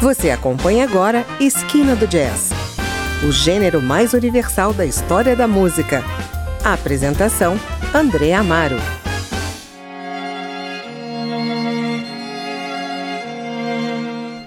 Você acompanha agora Esquina do Jazz, o gênero mais universal da história da música. A apresentação: André Amaro.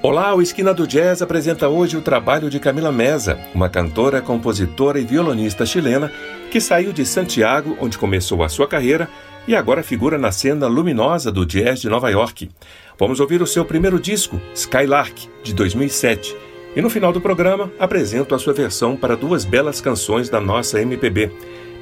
Olá, o Esquina do Jazz apresenta hoje o trabalho de Camila Mesa, uma cantora, compositora e violonista chilena que saiu de Santiago, onde começou a sua carreira, e agora figura na cena luminosa do jazz de Nova York. Vamos ouvir o seu primeiro disco, Skylark, de 2007. E no final do programa, apresento a sua versão para duas belas canções da nossa MPB: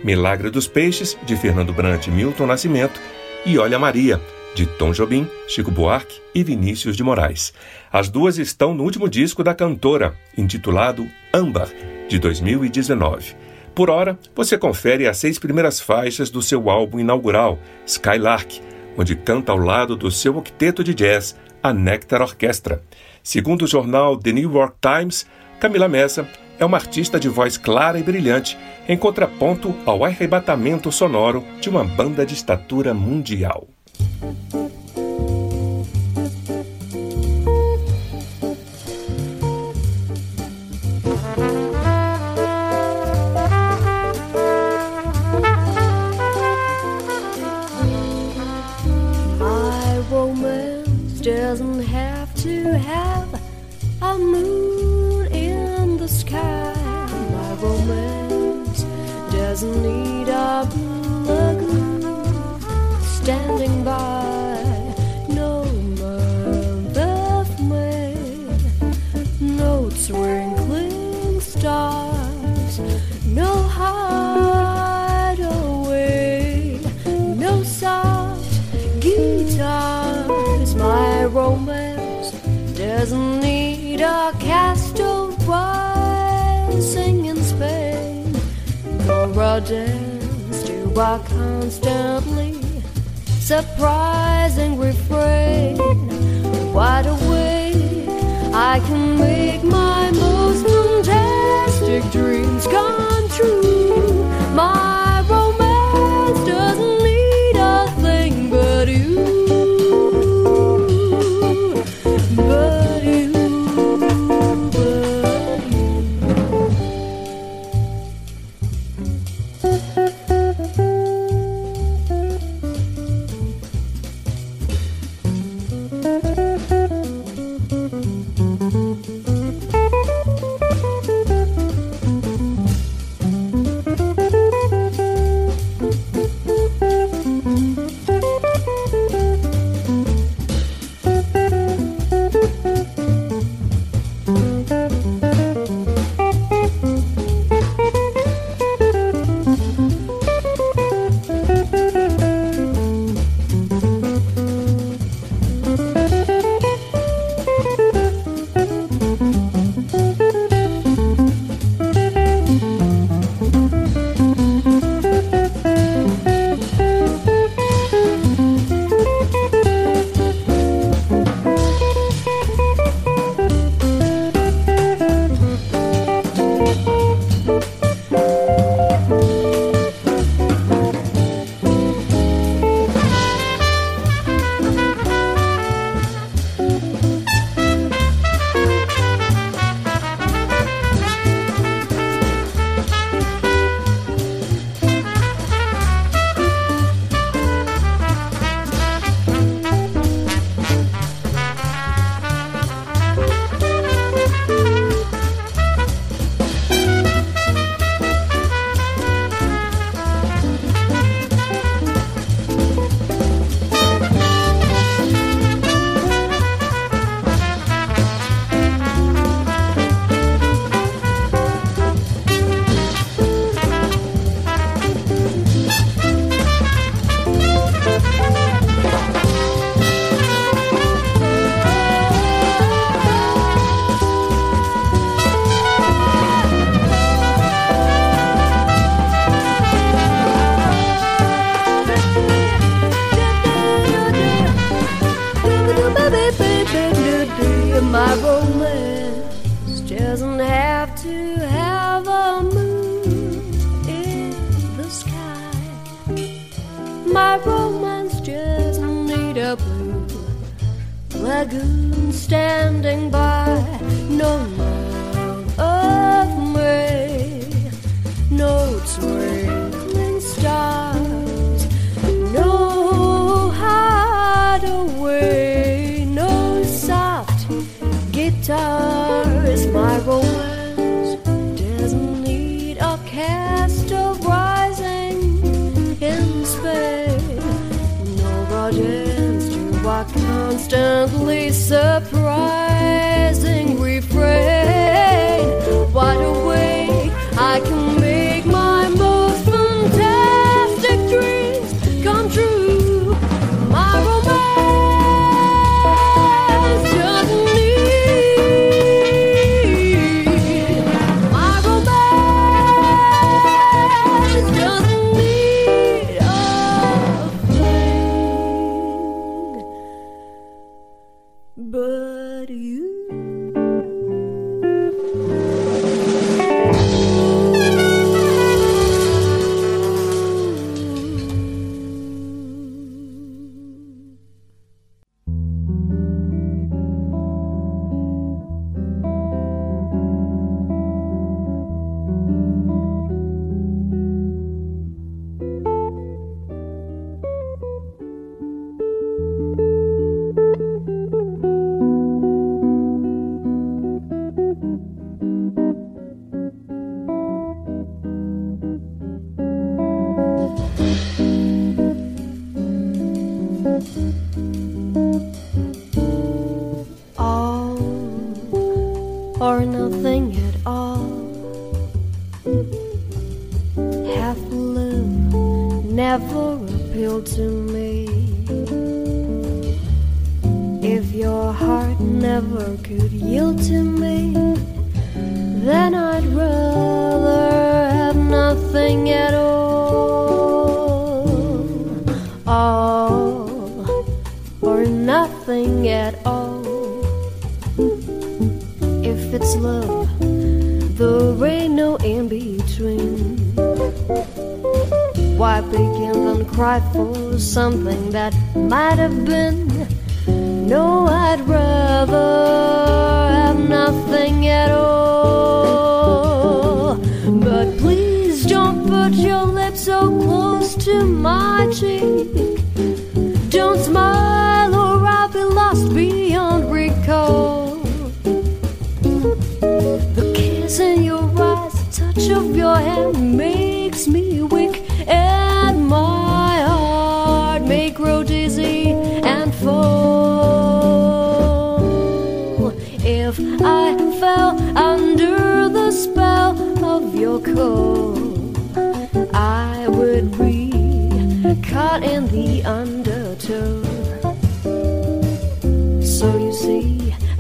Milagre dos Peixes, de Fernando Brant e Milton Nascimento, e Olha Maria, de Tom Jobim, Chico Buarque e Vinícius de Moraes. As duas estão no último disco da cantora, intitulado Âmbar, de 2019. Por hora, você confere as seis primeiras faixas do seu álbum inaugural, Skylark, onde canta ao lado do seu octeto de jazz, a Nectar Orquestra. Segundo o jornal The New York Times, Camila Mesa é uma artista de voz clara e brilhante, em contraponto ao arrebatamento sonoro de uma banda de estatura mundial. Doesn't need a cast of rising in Spain, nor a dance to a constantly surprising refrain. Wide awake, I can make my most fantastic dreams come true.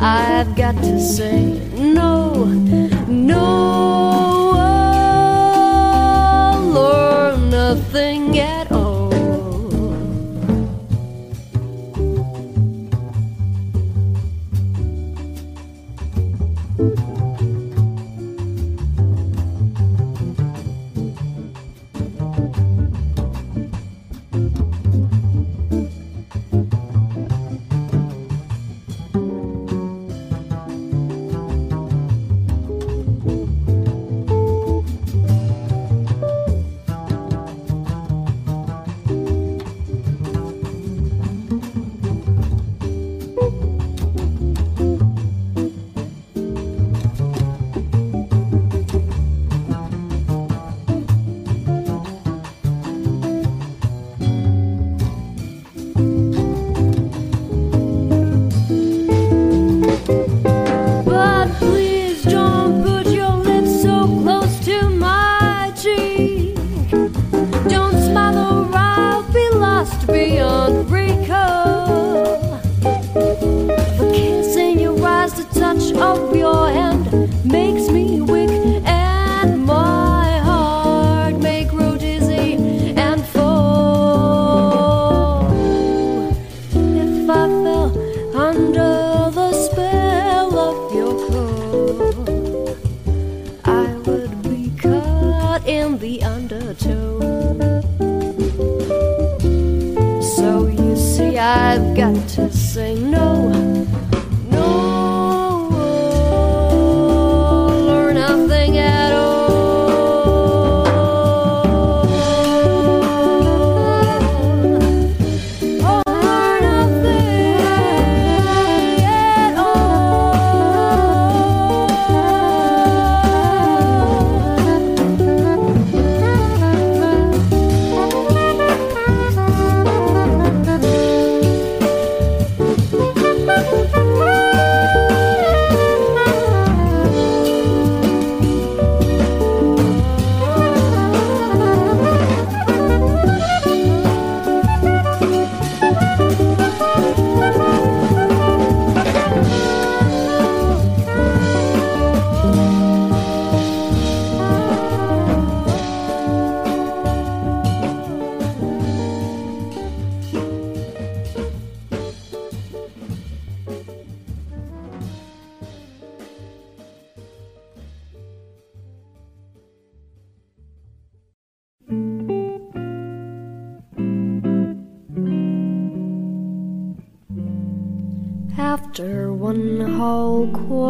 I've got to say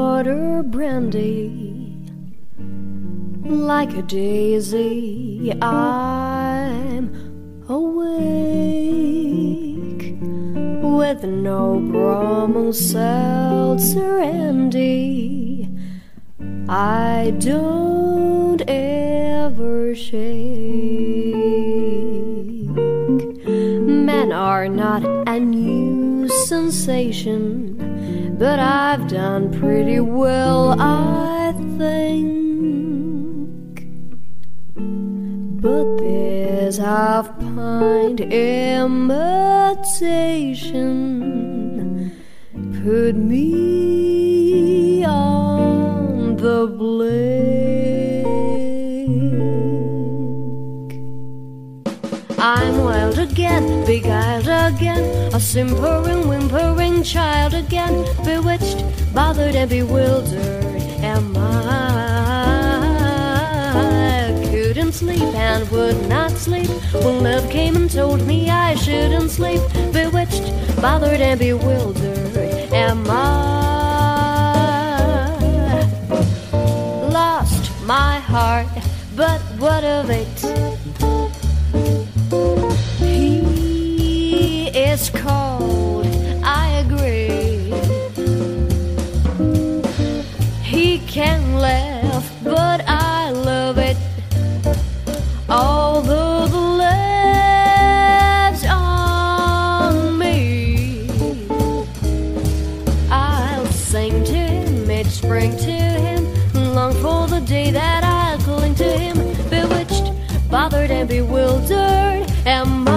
quarter brandy, like a daisy, I'm awake with no Bromo seltzer handy. I don't ever shake. Men are not a new sensation, but I've done pretty well, I think. But this half pint imitation put me on the blink. I'm again, beguiled again, a simpering, whimpering child again, bewitched, bothered, and bewildered. Am I? Couldn't sleep and would not sleep when love came and told me I shouldn't sleep. Bewitched, bothered, and bewildered. Am I? Lost my heart, but what of it? Is cold, I agree. He can laugh, but I love it. Although the laughs on me, I'll sing to him each spring to him, long for the day that I'll cling to him, bewitched, bothered, and bewildered. Am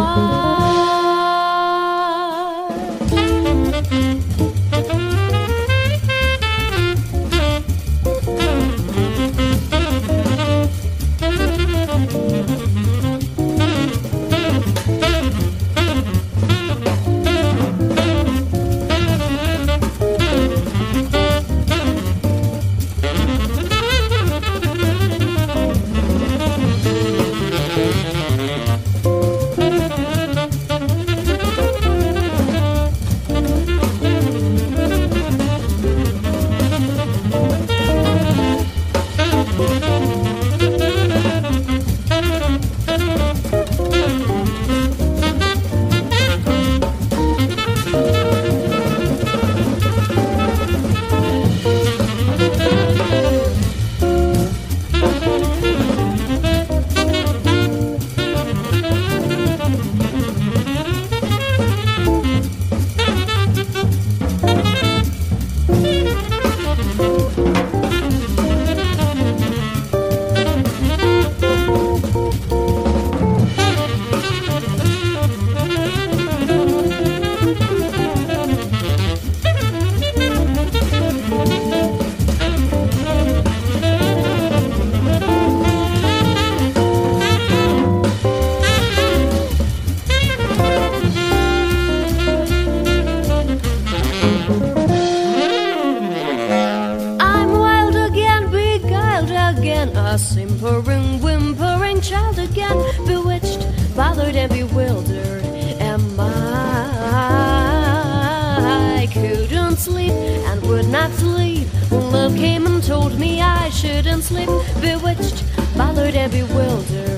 came and told me I shouldn't sleep, bewitched, bothered, and bewildered.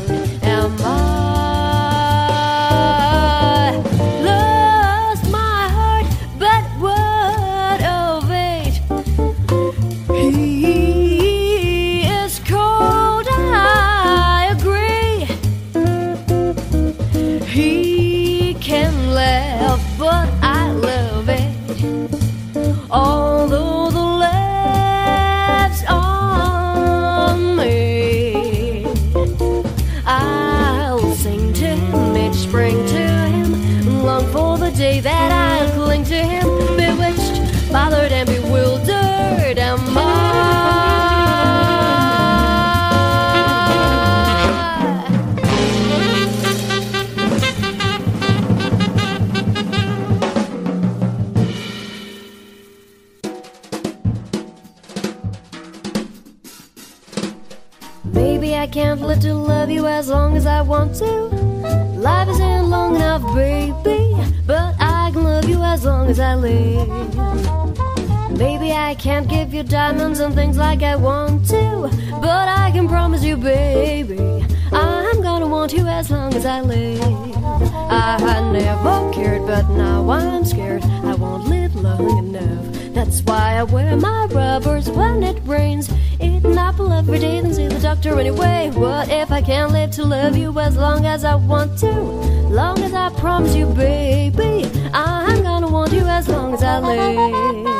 Anyway. What if I can't live to love you as long as I want to? Long as I promise you, baby, I'm gonna want you as long as I live.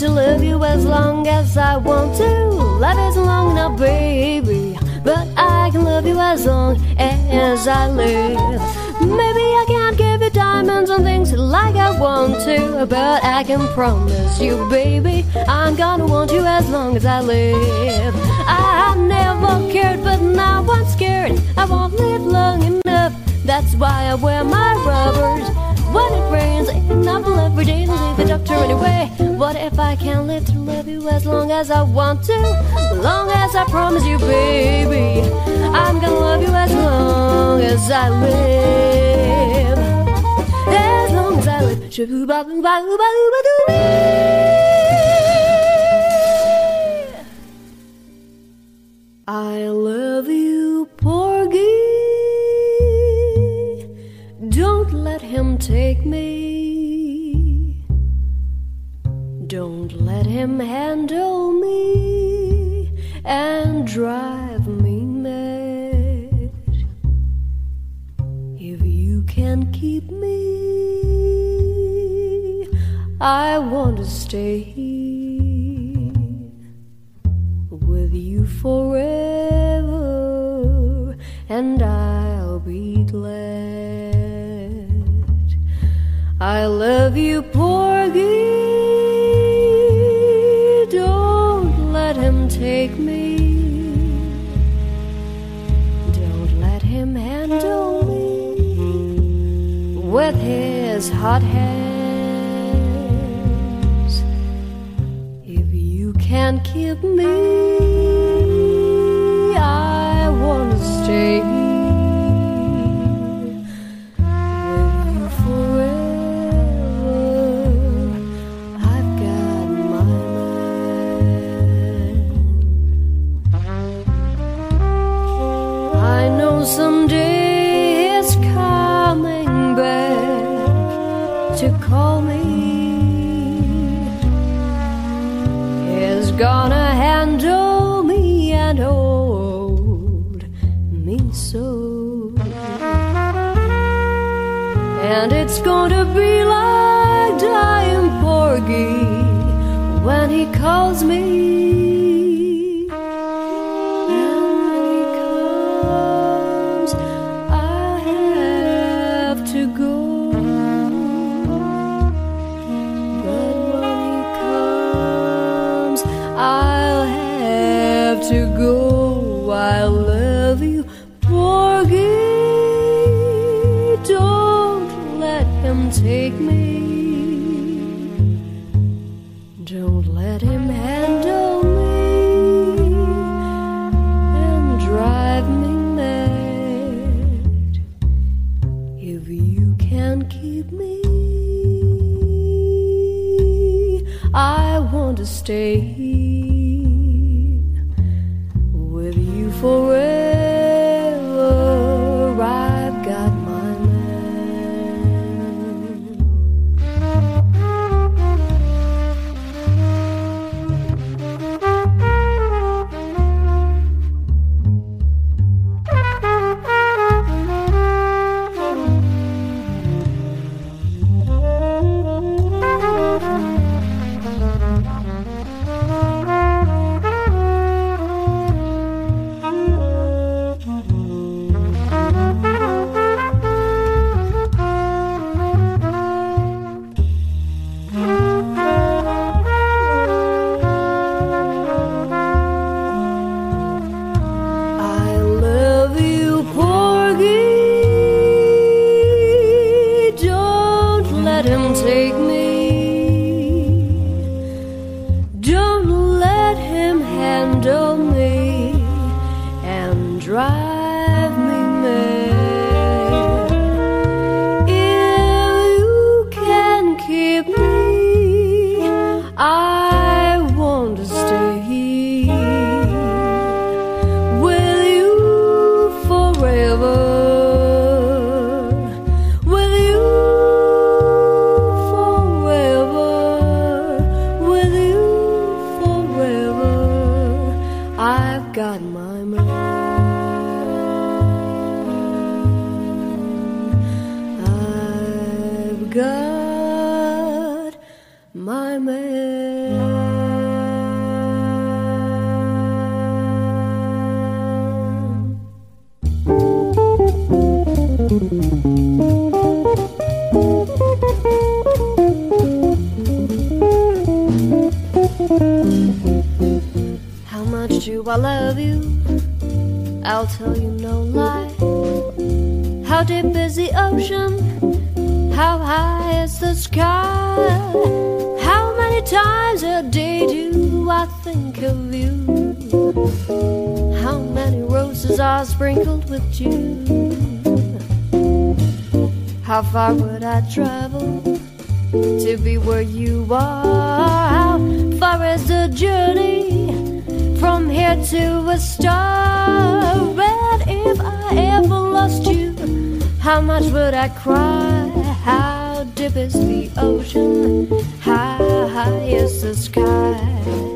To love you as long as I want to. Life isn't long enough, baby. But I can love you as long as I live. Maybe I can't give you diamonds and things like I want to. But I can promise you, baby, I'm gonna want you as long as I live. I never cared, but now I'm scared. I won't live long enough. That's why I wear my rubbers. When it rains, an apple every day to leave the doctor anyway. What if I can't live to love you as long as I want to? Long as I promise you, baby, I'm gonna love you as long as I live. As long as I live. I love you, take me. Don't let him handle me and drive me mad. If you can keep me, I want to stay with you forever, and I'll be glad. I love you, Porgy. Don't let him take me. Don't let him handle me with his hot hands. If you can't keep me, to be where you are? How far is the journey from here to a star? And if I ever lost you, how much would I cry? How deep is the ocean? How high is the sky?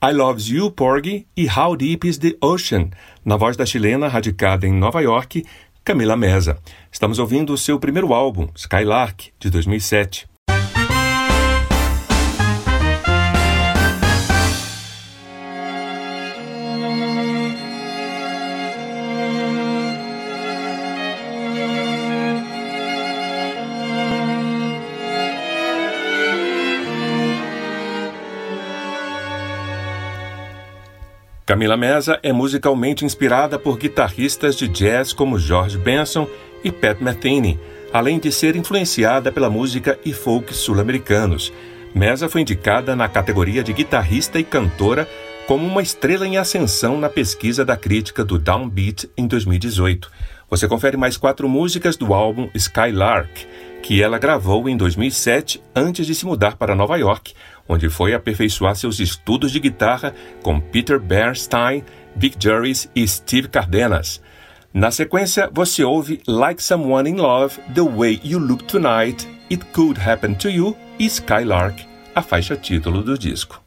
I Loves You, Porgy e How Deep is the Ocean, na voz da chilena radicada em Nova York, Camila Mesa. Estamos ouvindo o seu primeiro álbum, Skylark, de 2007. Camila Mesa é musicalmente inspirada por guitarristas de jazz como George Benson e Pat Metheny, além de ser influenciada pela música e folk sul-americanos. Mesa foi indicada na categoria de guitarrista e cantora como uma estrela em ascensão na pesquisa da crítica do Downbeat em 2018. Você confere mais quatro músicas do álbum Skylark, que ela gravou em 2007 antes de se mudar para Nova York, onde foi aperfeiçoar seus estudos de guitarra com Peter Bernstein, Vic Juris e Steve Cardenas. Na sequência, você ouve Like Someone in Love, The Way You Look Tonight, It Could Happen to You e Skylark, a faixa título do disco.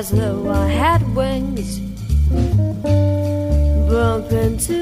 as though I had wings. Bump into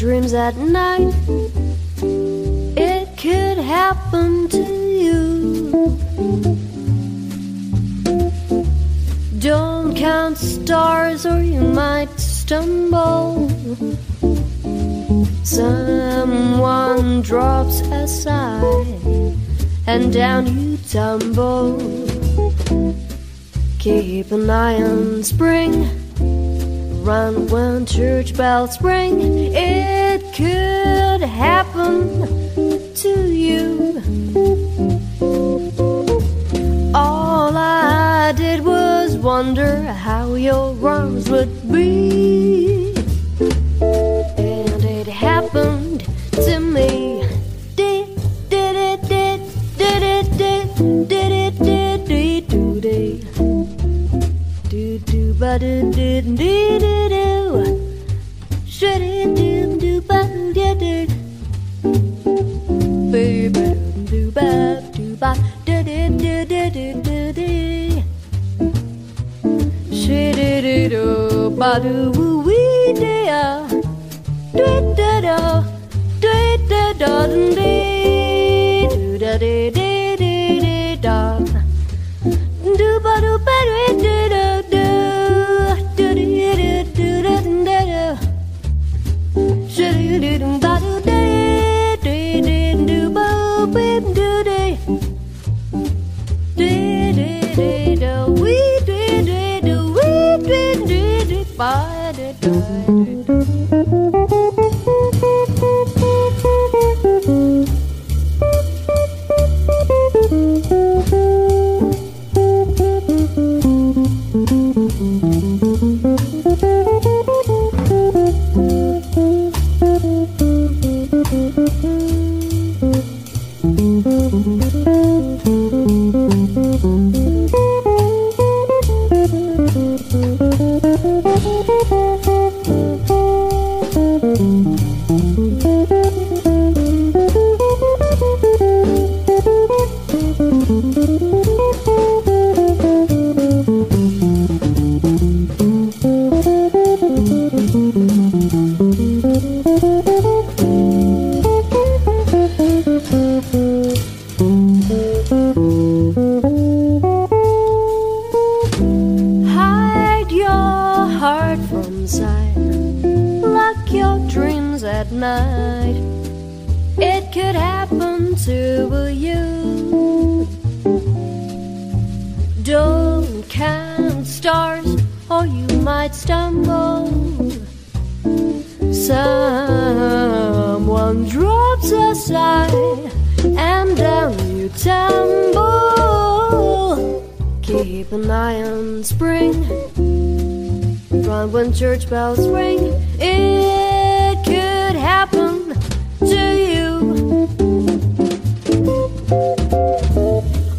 dreams at night. It could happen to you. Don't count stars, or you might stumble. Someone drops a sigh and down you tumble. Keep an eye on spring. Run when church bells ring it could happen to you. All I did was wonder how your arms would Keep an eye on spring. From when church bells ring. It could happen to you.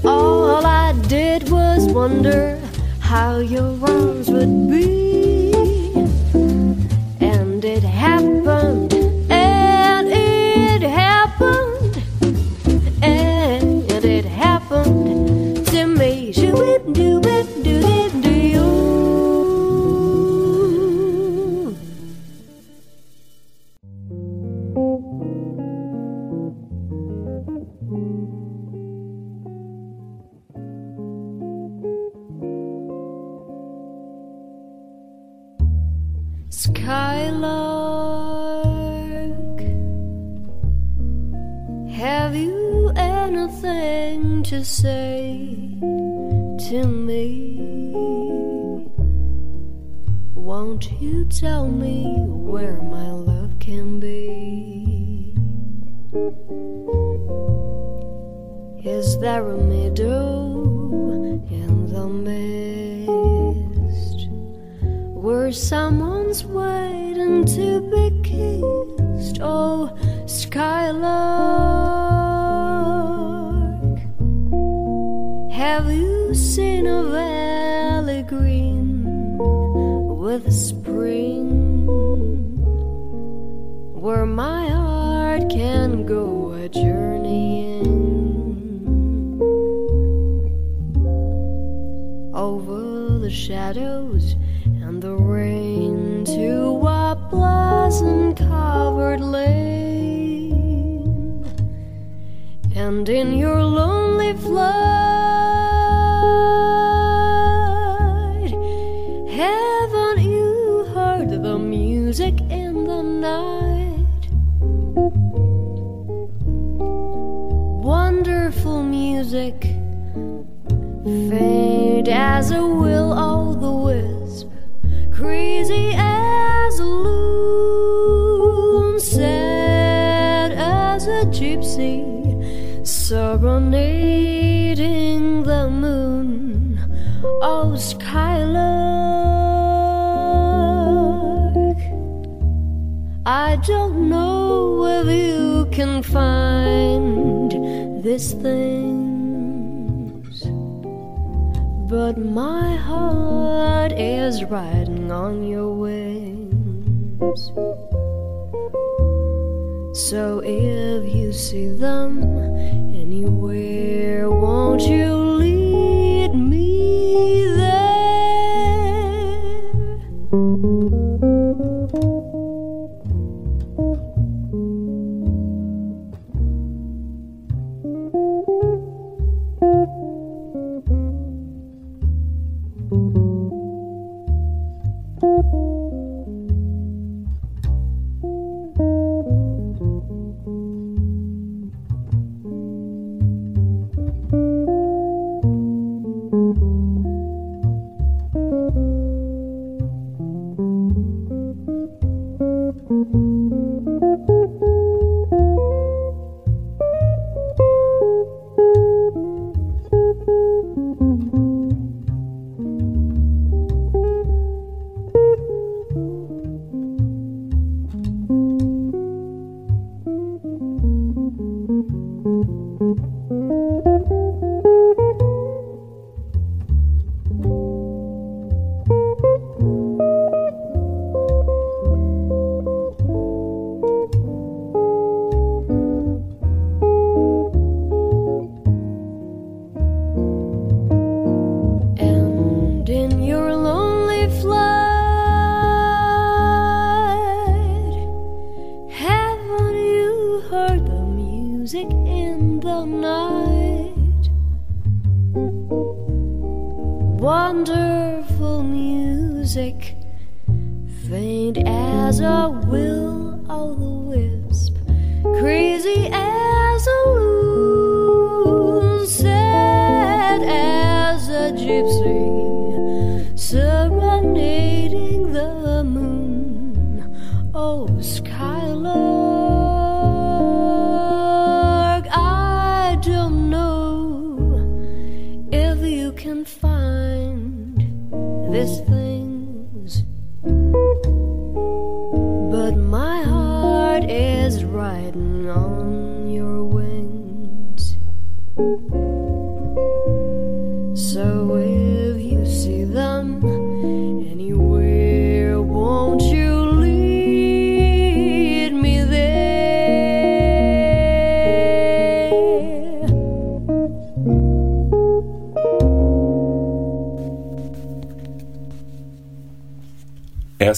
All I did was wonder how your arms would be. tell me where my and in your lonely flight, haven't you heard the music in the night? Wonderful music, faint as a will. Find these things, but my heart is riding on your wings. So if you see them anywhere, won't you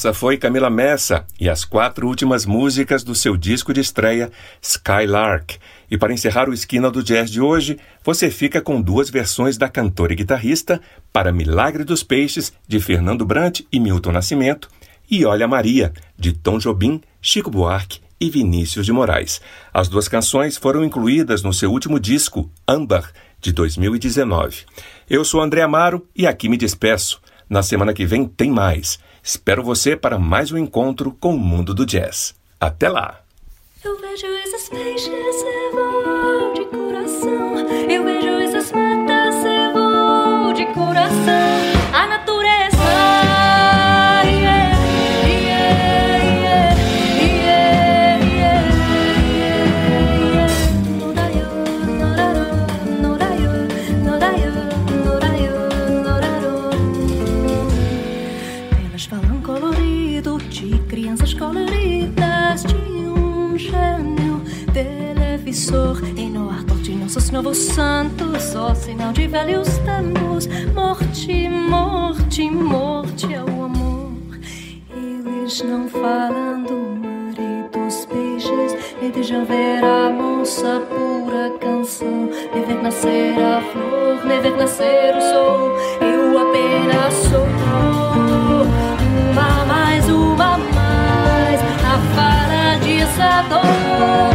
Essa foi Camila Messa e as quatro últimas músicas do seu disco de estreia, Skylark. E para encerrar o Esquina do Jazz de hoje, você fica com duas versões da cantora e guitarrista para Milagre dos Peixes, de Fernando Brant e Milton Nascimento, e Olha Maria, de Tom Jobim, Chico Buarque e Vinícius de Moraes. As duas canções foram incluídas no seu último disco, Amber, de 2019. Eu sou André Amaro e aqui me despeço. Na semana que vem tem mais. Espero você para mais um encontro com o mundo do jazz. Até lá! Eu vejo esses peixes, vou de coração. Eu vejo essas matas, vou de coração. Em no ar de nossos novos santos Só sinal de velhos tempos Morte, morte, morte é amor. Eles não falam do mar e dos peixes. E deixam ver a moça pura canção. Me ver nascer a flor, me ver nascer o sol. Eu apenas sou Uma mais, uma mais. A fala de essa dor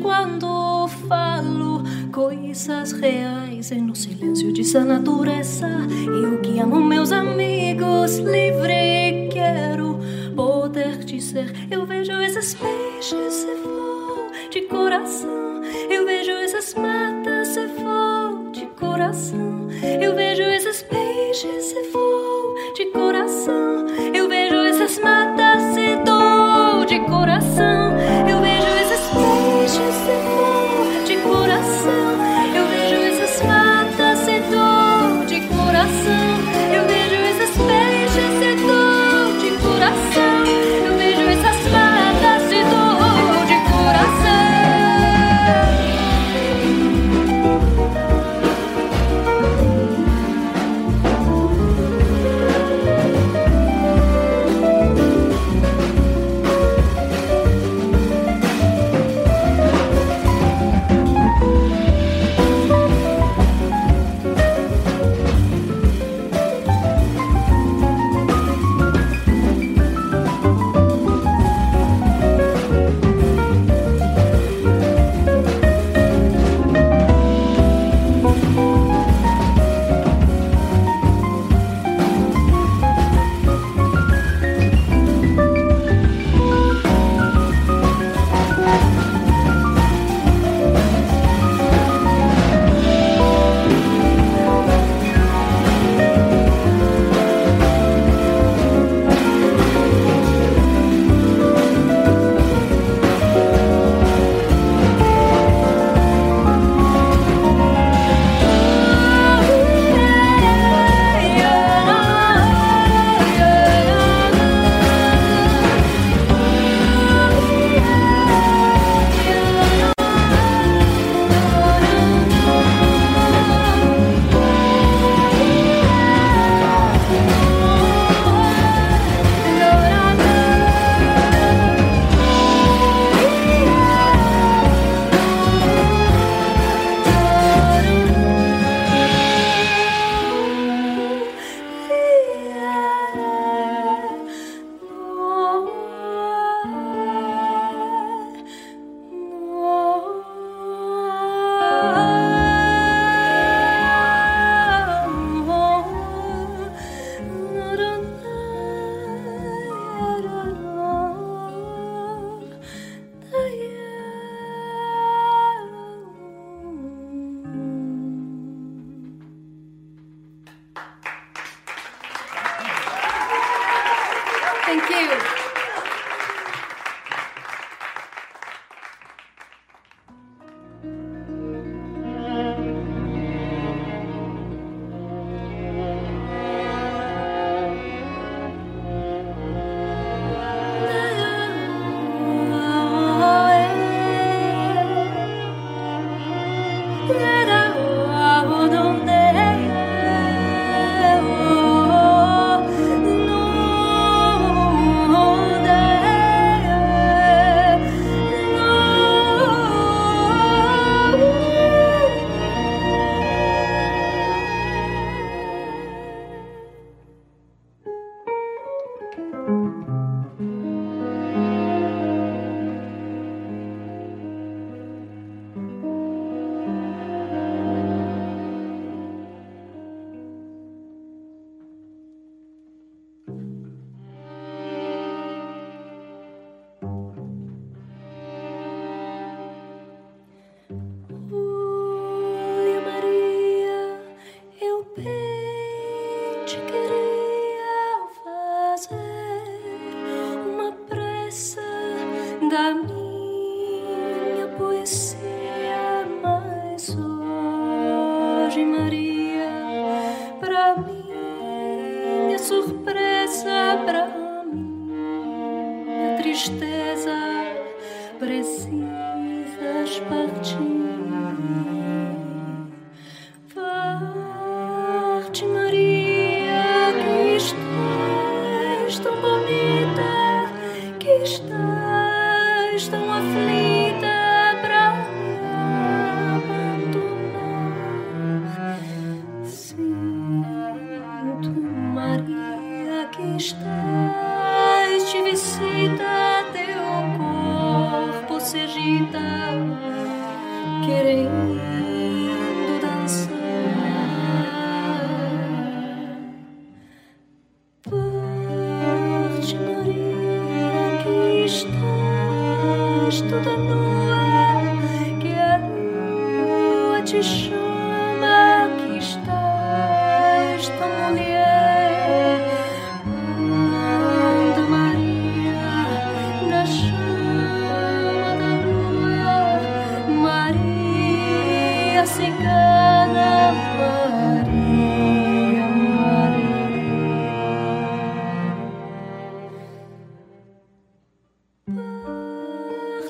quando falo coisas reais no silêncio dessa natureza. Eu que amo meus amigos, livre quero poder dizer. Eu vejo esses peixes se for de coração. Eu vejo essas matas se for de coração. Eu vejo esses peixes se for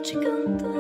te cantar.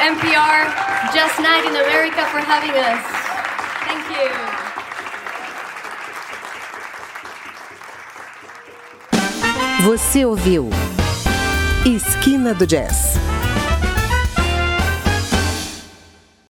NPR, Just Night in America for having us. Thank you. Você ouviu Esquina do Jazz.